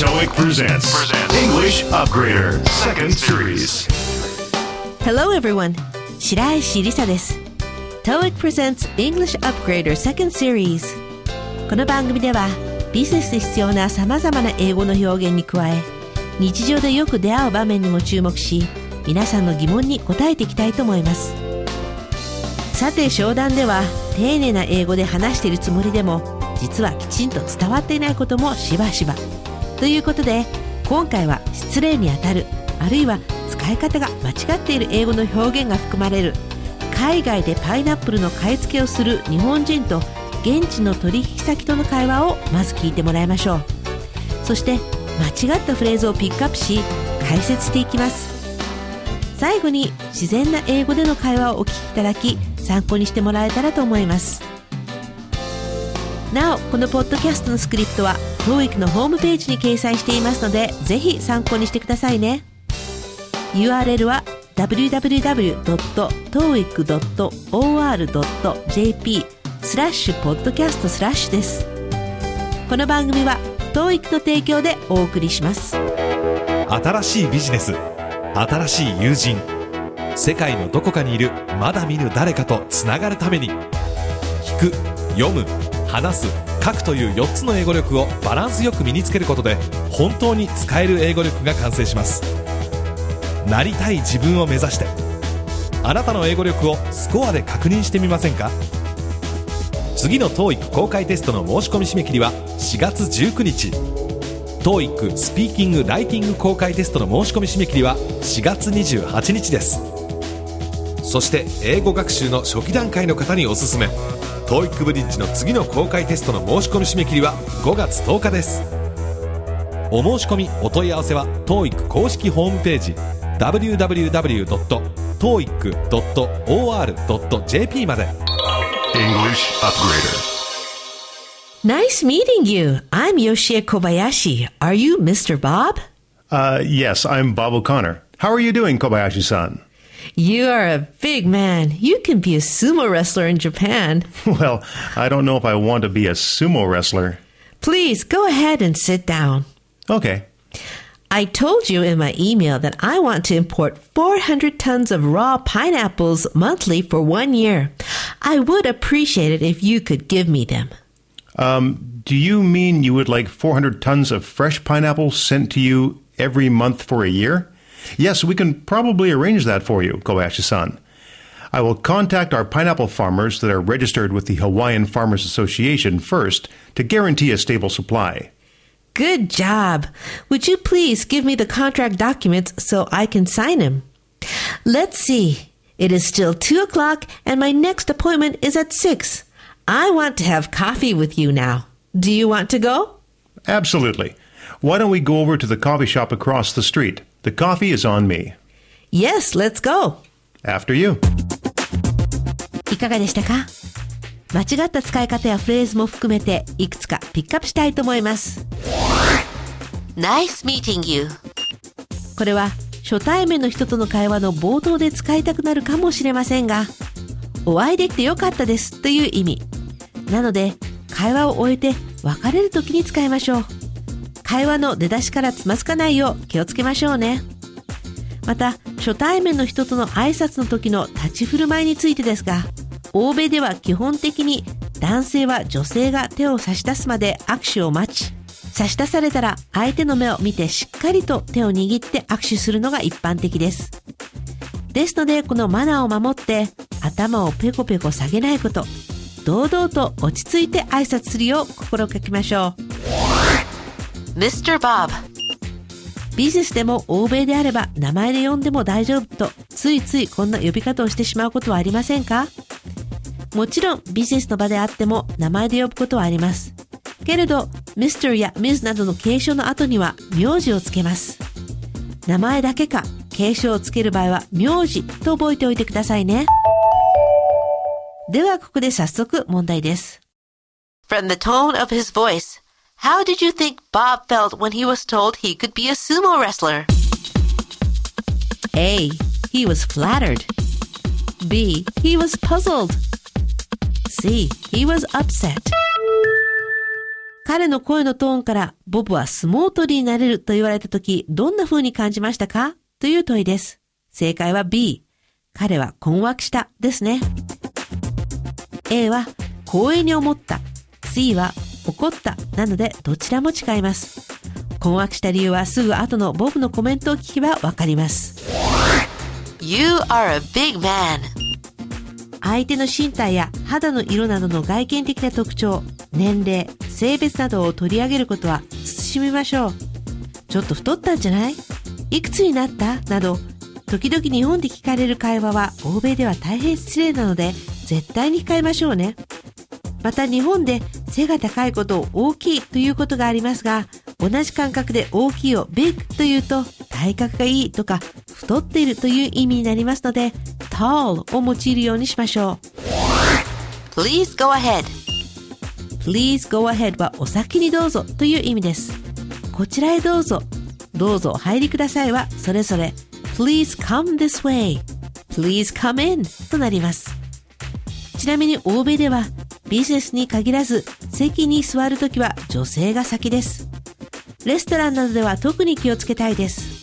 TOEIC presents English Upgrader Second Series. Hello everyone. 白石りさです TOEIC presents English Upgrader Second Series. この番組ではビジネスで必要な様々な英語の表現に加え日常でよく出会う場面にも注目し皆さんの疑問に答えていきたいと思います。さて商談では丁寧な英語で話しているつもりでも実はきちんと伝わっていないこともしばしば。ということで今回は失礼にあたるあるいは使い方が間違っている英語の表現が含まれる海外でパイナップルの買い付けをする日本人と現地の取引先との会話をまず聞いてもらいましょう。そして間違ったフレーズをピックアップし解説していきます。最後に自然な英語での会話をお聞きいただき参考にしてもらえたらと思います。なおこのポッドキャストのスクリプトは TOEIC のホームページに掲載していますのでぜひ参考にしてくださいね。URL は www.toeic.or.jp スラッシュポッドキャストスラッシュです。この番組は TOEIC の提供でお送りします。新しいビジネス新しい友人世界のどこかにいるまだ見ぬ誰かとつながるために聞く読む話す書くという4つの英語力をバランスよく身につけることで本当に使える英語力が完成します。なりたい自分を目指してあなたの英語力をスコアで確認してみませんか？次の TOEIC 公開テストの申し込み締め切りは4月19日。TOEIC スピーキング・ライティング公開テストの申し込み締め切りは4月28日です。そして英語学習の初期段階の方におすすめ TOEIC ブリッジの次の公開テストの申し込み締め切りは5月10日ですお申し込みお問い合わせは TOEIC 公式ホームページ www.toeic.or.jp まで English Upgrader. Nice meeting you. I'm Yoshie Kobayashi. Are you Mr. Bob? Uh, yes, I'm Bob O'Connor. How are you doing, Kobayashi-san? You are a big man. You can be a sumo wrestler in Japan. Well, I don't know if I want to be a sumo wrestler. Please go ahead and sit down. Okay. I told you in my email that I want to import 400 tons of raw pineapples monthly for one year. I would appreciate it if you could give me them. Um, do you mean you would like 400 tons of fresh pineapples sent to you every month for a year? Yes, we can probably arrange that for you, Kobayashi-san. I will contact our pineapple farmers that are registered with the Hawaiian Farmers Association first to guarantee a stable supply. Good job. Would you please give me the contract documents so I can sign them? Let's see. It is still 2 o'clock and my next appointment is at 6. I want to have coffee with you now. Do you want to go? Absolutely. Why don't we go over to the coffee shop across the street? The coffee is on me. Yes, let's go. After you. いかがでしたか？間違った使い方やフレーズも含めていくつかピックアップしたいと思います。Nice meeting you. これは初対面の人との会話の冒頭で使いたくなるかもしれませんが、お会いできてよかったですという意味。なので、会話を終えて別れる時に使いましょう。会話の出だしからつまずかないよう気をつけましょうね。また、初対面の人との挨拶の時の立ち振る舞いについてですが、欧米では基本的に男性は女性が手を差し出すまで握手を待ち、差し出されたら相手の目を見てしっかりと手を握って握手するのが一般的です。ですので、このマナーを守って頭をペコペコ下げないこと、堂々と落ち着いて挨拶するよう心がけましょう。Mr. Bob ビジネスでも欧米であれば名前で呼んでも大丈夫とついついこんな呼び方をしてしまうことはありませんか？もちろんビジネスの場であっても名前で呼ぶことはあります。けれど、Mr. や Ms. などの継承の後には名字をつけます。名前だけか継承をつける場合は名字と覚えておいてくださいね。ではここで早速問題です。From the tone of his voice, how did you think Bob felt when he was told he could be a sumo wrestler? A. He was flattered. B. He was puzzled. C. He was upset. 彼の声のトーンからボブは相撲取りになれると言われたとき、どんな風に感じましたかという問いです。正解は B。彼は困惑したですね。A は光栄に思った。C は怒ったなのでどちらも違います。困惑した理由はすぐ後のボブのコメントを聞けばわかります。You are a big man. 相手の身体や肌の色などの外見的な特徴、年齢、性別などを取り上げることは慎みましょう。ちょっと太ったんじゃない？いくつになった？など、時々日本で聞かれる会話は欧米では大変失礼なので、絶対に控えましょうね。また日本で背が高いことを大きいということがありますが、同じ感覚で大きいを big というと体格がいいとか太っているという意味になりますので tall を用いるようにしましょう。Please go ahead. Please go ahead はお先にどうぞという意味です。こちらへどうぞ。どうぞお入りくださいはそれぞれ。Please come this way. Please come in となります。ちなみに欧米ではビジネスに限らず席に座るときは女性が先ですレストランなどでは特に気をつけたいです。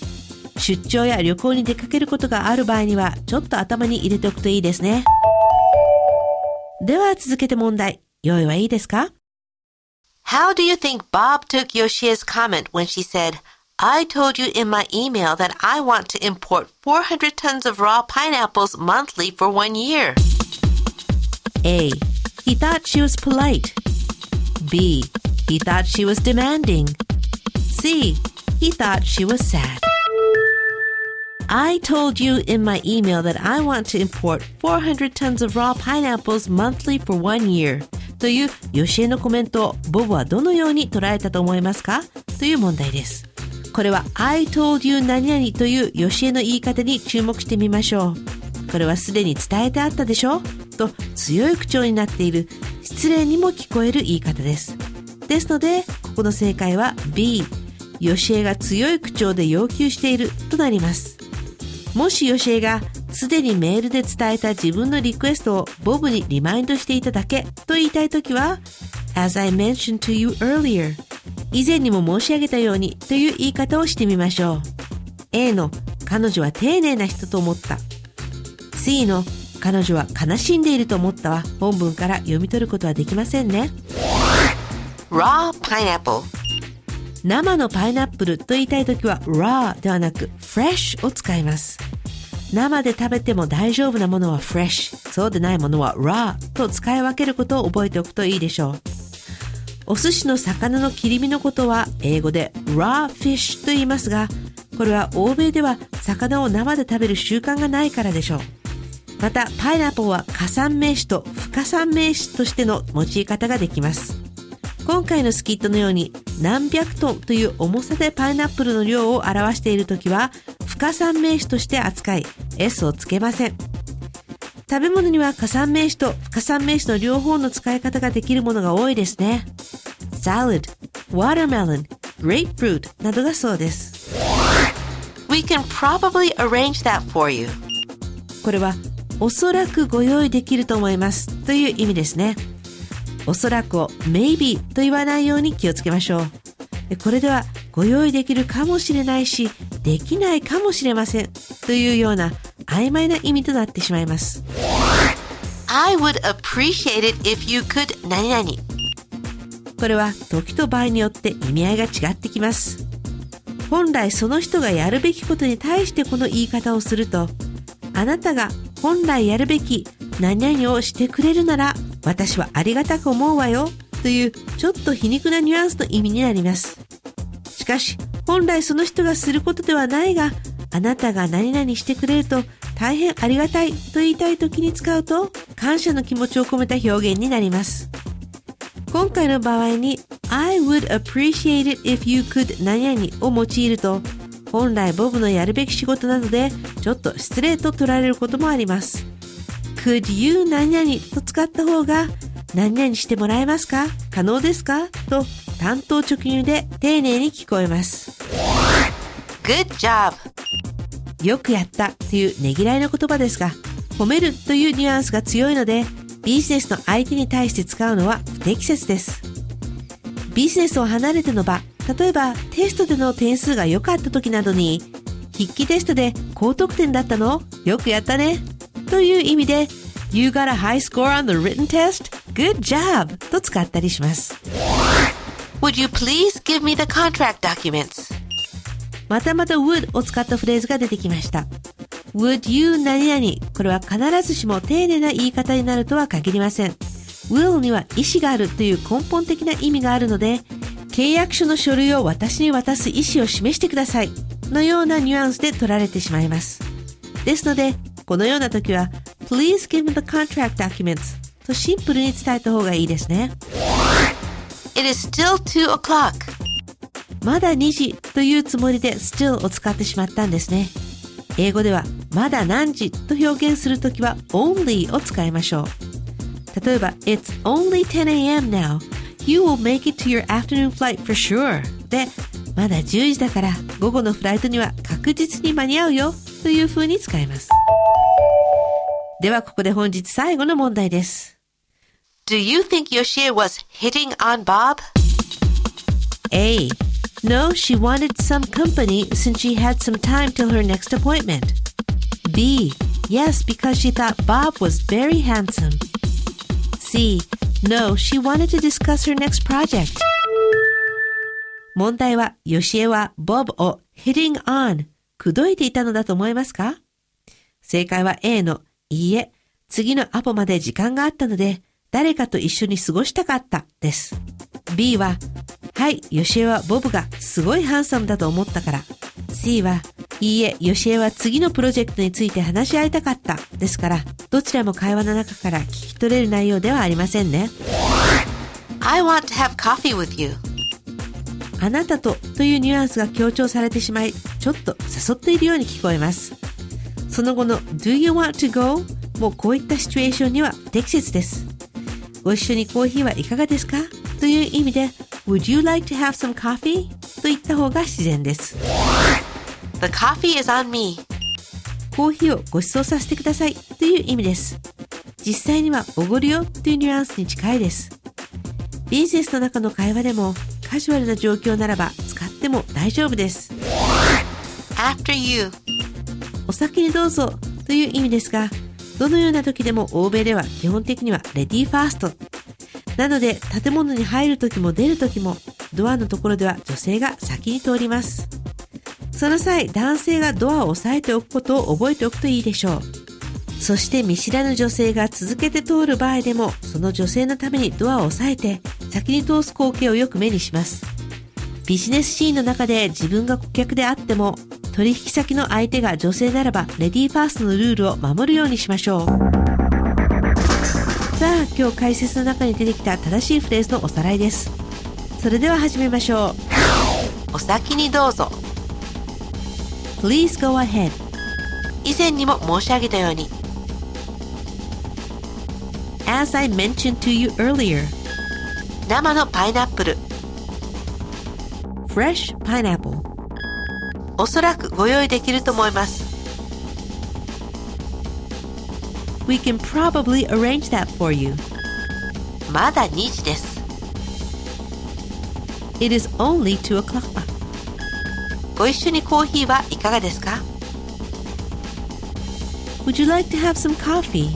出張や旅行に出かけることがある場合には、ちょっと頭に入れておくといいですね。では続けて問題。用意はいいですか How do you think Bob took Yoshi's comment when she said, I told you in my email that I want to import 400 tons of raw pineapples monthly for one year? A. He thought she was polite. B. He thought she was demanding. C. He thought she was sad. I told you in my email that I want to import 400 tons of raw pineapples monthly for one year. というヨシエのコメントをボブはどのように捉えたと思いますかという問題です。これは I told you 何々というヨシエの言い方に注目してみましょう。これはすでに伝えてあったでしょと強い口調になっている失礼にも聞こえる言い方です。ですので、ここの正解は B ヨシエが強い口調で要求しているとなります。もしヨシエがすでにメールで伝えた自分のリクエストをボブにリマインドしていただけと言いたいときは As I mentioned to you earlier 以前にも申し上げたようにという言い方をしてみましょう。A の彼女は丁寧な人と思った。C の彼女は悲しんでいると思ったは本文から読み取ることはできませんね。Raw pineapple 生のパイナップルと言いたいときは raw ではなく fresh を使います。生で食べても大丈夫なものは fresh、そうでないものは raw と使い分けることを覚えておくといいでしょう。お寿司の魚の切り身のことは英語で raw fish と言いますが、これは欧米では魚を生で食べる習慣がないからでしょう。また、パイナップルは加算名詞と不加算名詞としての用い方ができます。今回のスキットのように何百トンという重さでパイナップルの量を表しているときは不可算名詞として扱い S をつけません。食べ物には加算名詞と不可算名詞の両方の使い方ができるものが多いですね。salad, watermelon, grapefruit などがそうです。We can probably arrange that for you. これはおそらくご用意できると思いますという意味ですね。おそらくを maybe と言わないように気をつけましょう。これではご用意できるかもしれないし、できないかもしれませんというような曖昧な意味となってしまいます。I would appreciate it if you could 何々これは時と場合によって意味合いが違ってきます。本来その人がやるべきことに対してこの言い方をすると、あなたが本来やるべき何々をしてくれるなら私はありがたく思うわよというちょっと皮肉なニュアンスの意味になります。しかし、本来その人がすることではないが、あなたが何々してくれると大変ありがたいと言いたい時に使うと、感謝の気持ちを込めた表現になります。今回の場合に I would appreciate it if you could 何々を用いると本来ボブのやるべき仕事なのでちょっと失礼と取られることもあります。could you 何々と使った方が何々してもらえますか？可能ですか？と担当直入で丁寧に聞こえます。Good job! よくやったというねぎらいの言葉ですが、褒めるというニュアンスが強いので、ビジネスの相手に対して使うのは不適切です。ビジネスを離れての場、例えばテストでの点数が良かった時などに、筆記テストで高得点だったの？よくやったね。という意味で、You got a high score on the written test? Good job! と使ったりします。Would you please give me the contract documents? またまた would を使ったフレーズが出てきました。would you 何々？これは必ずしも丁寧な言い方になるとは限りません。will には意思があるという根本的な意味があるので、契約書の書類を私に渡す意思を示してくださいのようなニュアンスで取られてしまいます。ですので、このような時は Please give me the contract documents とシンプルに伝えた方がいいですね。It is still 2 o'clock. まだ2時というつもりで still を使ってしまったんですね。英語ではまだ何時と表現するときは only を使いましょう。例えば It's only 10am now. You will make it to your afternoon flight for sure. で、まだ10時だから午後のフライトには確実に間に合うよという風に使います。ではここで本日最後の問題です。 Do you think Yoshie was hitting on Bob? A. No, she wanted some company since she had some time till her next appointment. B. Yes, because she thought Bob was very handsome. C. No, she wanted to discuss her next project. 問題は、ヨシエはボブを hitting on 口説いていたのだと思いますか？正解は A のいいえ、次のアポまで時間があったので、誰かと一緒に過ごしたかったです。B は、はい、ヨシエはボブがすごいハンサムだと思ったから。C は、いいえ、ヨシエは次のプロジェクトについて話し合いたかった。ですから、どちらも会話の中から聞き取れる内容ではありませんね。I want to have coffee with you. あなたとというニュアンスが強調されてしまい、ちょっと誘っているように聞こえます。その後の Do you want to go? もこういったシチュエーションには不適切です。ご一緒にコーヒーはいかがですか？という意味で Would you like to have some coffee? と言った方が自然です。The coffee is on me. コーヒーをご馳走させてくださいという意味です。実際にはおごるよというニュアンスに近いです。ビジネスの中の会話でもカジュアルな状況ならば使っても大丈夫です。After you. お先にどうぞという意味ですが、どのような時でも欧米では基本的にはレディーファースト。なので建物に入る時も出る時もドアのところでは女性が先に通ります。その際男性がドアを押さえておくことを覚えておくといいでしょう。そして見知らぬ女性が続けて通る場合でもその女性のためにドアを押さえて先に通す光景をよく目にします。ビジネスシーンの中で自分が顧客であっても取引先の相手が女性ならばレディーファーストのルールを守るようにしましょうさあ今日解説の中に出てきた正しいフレーズのおさらいですそれでは始めましょうお先にどうぞ。Please go ahead 以前にも申し上げたように、As I mentioned to you earlier 生のパイナップル。Fresh pineapple おそらくご用意できると思います。We can probably arrange that for you まだ2時です。 It is only 2 o'clock ご一緒にコーヒーはいかがですか Would you like to have some coffee?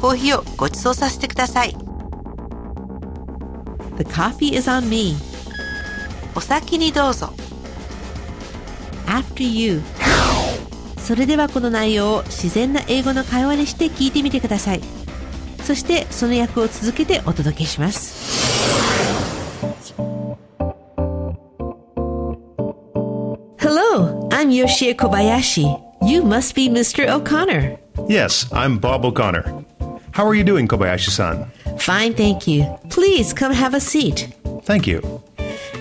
コーヒーをご馳走させてください。 The coffee is on me お先にどうぞ。 after you それではこの内容を自然な英語の会話にして聞いてみてくださいそしてその役を続けてお届けします Hello, I'm Yoshie Kobayashi. You must be Mr. O'Connor. Yes, I'm Bob O'Connor. How are you doing, Kobayashi san? Fine, thank you. Please come have a seat. Thank you.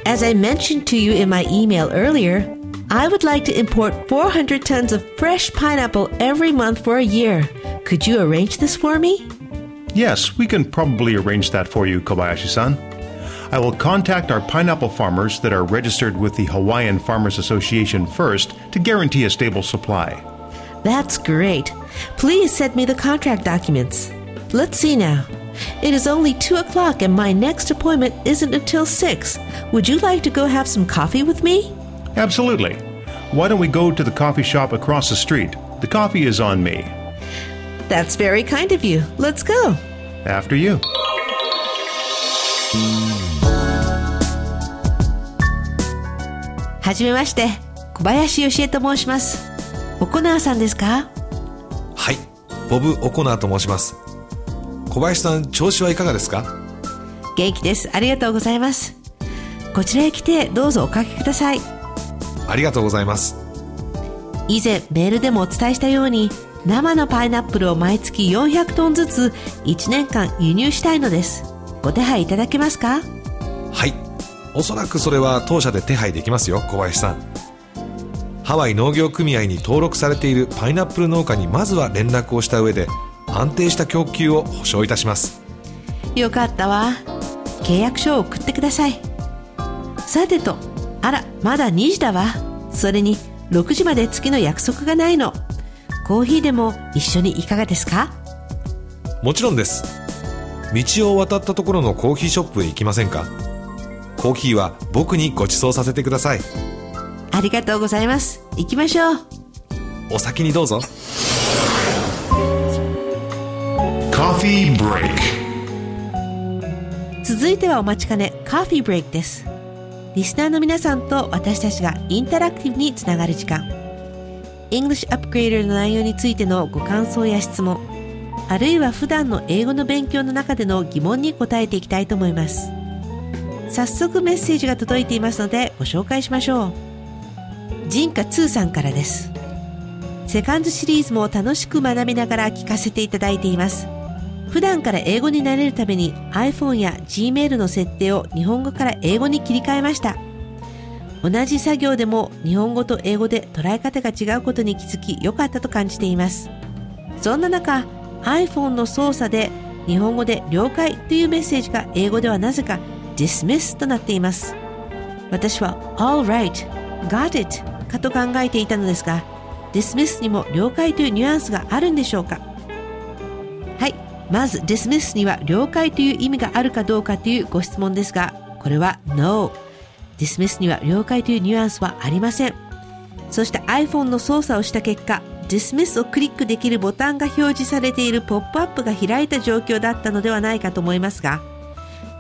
As I mentioned to you in my email earlier, I would like to import 400 tons of fresh pineapple every month for a year. Could you arrange this for me? Yes, we can probably arrange that for you, Kobayashi san. I will contact our pineapple farmers that are registered with the Hawaiian Farmers Association first to guarantee a stable supply. That's great. Please send me the contract documents. Let's see now. It is only 2 o'clock and my next appointment isn't until 6. Would you like to go have some coffee with me? Absolutely. Why don't we go to the coffee shop across the street? The coffee is on me. That's very kind of you. Let's go. After you. はじめまして、小林義恵と申します。オコナーさんですかはいボブ・オコナーと申します小林さん調子はいかがですか元気です。ありがとうございます。こちらへ来てどうぞおかけください。ありがとうございます以前メールでもお伝えしたように生のパイナップルを毎月400トンずつ1年間輸入したいのです。ご手配いただけますか？はいおそらくそれは当社で手配できますよ小林さんハワイ農業組合に登録されているパイナップル農家にまずは連絡をした上で安定した供給を保証いたしますよかったわ。契約書を送ってください。さてと、あら、まだ2時だわ。それに、6時まで月の約束がないの。コーヒーでも一緒にいかがですか？もちろんです道を渡ったところのコーヒーショップへ行きませんか？コーヒーは僕にご馳走させてくださいありがとうございます。行きましょう。お先にどうぞ Coffee break. 続いてはお待ちかね、カーフィーブレイクです。リスナーの皆さんと私たちがインタラクティブにつながる時間。English Upgrader の内容についてのご感想や質問、あるいは普段の英語の勉強の中での疑問に答えていきたいと思います。早速メッセージが届いていますのでご紹介しましょう。ジンカ2さんからです。セカンドシリーズも楽しく学びながら聞かせていただいています。普段から英語になれるために iPhone や Gmail の設定を日本語から英語に切り替えました。同じ作業でも日本語と英語で捉え方が違うことに気づき良かったと感じています。そんな中、iPhone の操作で日本語で了解というメッセージが英語ではなぜか dismiss となっています。私は alright, got it かと考えていたのですが、dismiss にも了解というニュアンスがあるんでしょうか？まず、dismiss には了解という意味があるかどうかというご質問ですが、これは no。dismiss には了解というニュアンスはありません。そして iPhone の操作をした結果、dismiss をクリックできるボタンが表示されているポップアップが開いた状況だったのではないかと思いますが、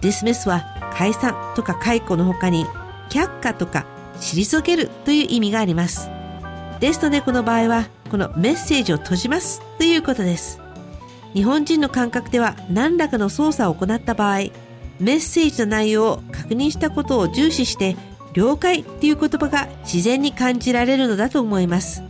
dismiss は解散とか解雇の他に、却下とか退けるという意味があります。ですのでこの場合は、このメッセージを閉じますということです。日本人の感覚では何らかの操作を行った場合、メッセージの内容を確認したことを重視して、了解っていう言葉が自然に感じられるのだと思います。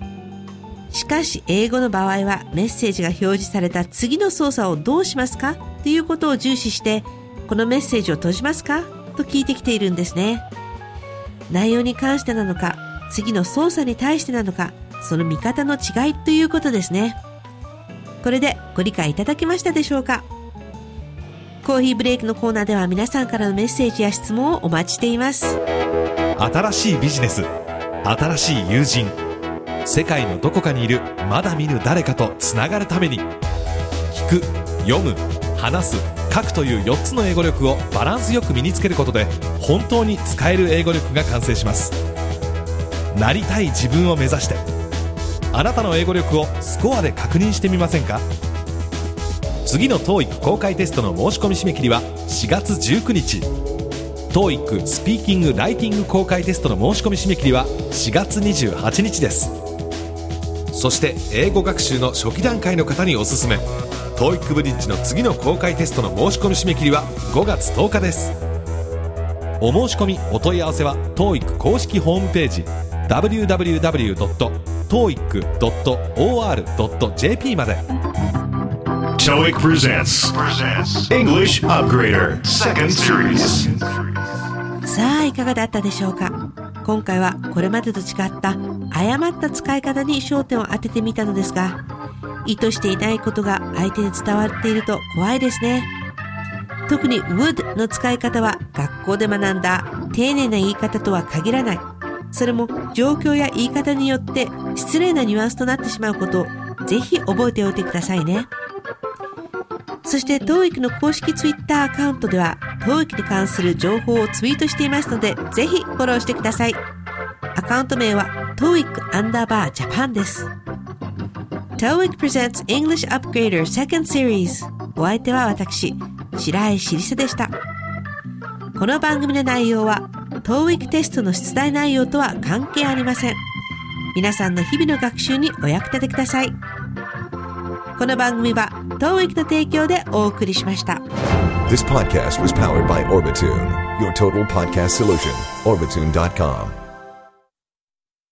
しかし、英語の場合はメッセージが表示された次の操作をどうしますか？ということを重視して、このメッセージを閉じますか？と聞いてきているんですね。内容に関してなのか、次の操作に対してなのか、その見方の違いということですね。これでご理解いただけましたでしょうか？コーヒーブレイクのコーナーでは皆さんからのメッセージや質問をお待ちしています。新しいビジネス新しい友人世界のどこかにいるまだ見ぬ誰かとつながるために聞く読む話す書くという4つの英語力をバランスよく身につけることで本当に使える英語力が完成しますなりたい自分を目指してあなたの英語力をスコアで確認してみませんか？次の TOEIC 公開テストの申し込み締め切りは4月19日。TOEIC スピーキング・ライティング公開テストの申し込み締め切りは4月28日です。そして英語学習の初期段階の方におすすめ。TOEIC ブリッジの次の公開テストの申し込み締め切りは5月10日です。お申し込みお問い合わせは TOEIC 公式ホームページ www. www.toeic.or.jp まで TOEIC presents English Upgrader Second Series. さあ、いかがだったでしょうか？今回はこれまでと違った誤った使い方に焦点を当ててみたのですが、意図していないことが相手に伝わっていると怖いですね。特に would の使い方は学校で学んだ丁寧な言い方とは限らない。それも状況や言い方によって失礼なニュアンスとなってしまうことをぜひ覚えておいてくださいね。そして TOEIC の公式 Twitter アカウントでは TOEIC に関する情報をツイートしていますのでぜひフォローしてください。アカウント名は TOEIC アンダーバージャパンです。TOEIC presents English Upgrader Second Series お相手は私白石りさでした。この番組の内容は TOEIC テストの出題内容とは関係ありません皆さんの日々の学習にお役立てくださいこの番組は TOEIC の提供でお送りしました This podcast was powered by Orbitune, your total podcast solution. Orbitune.com.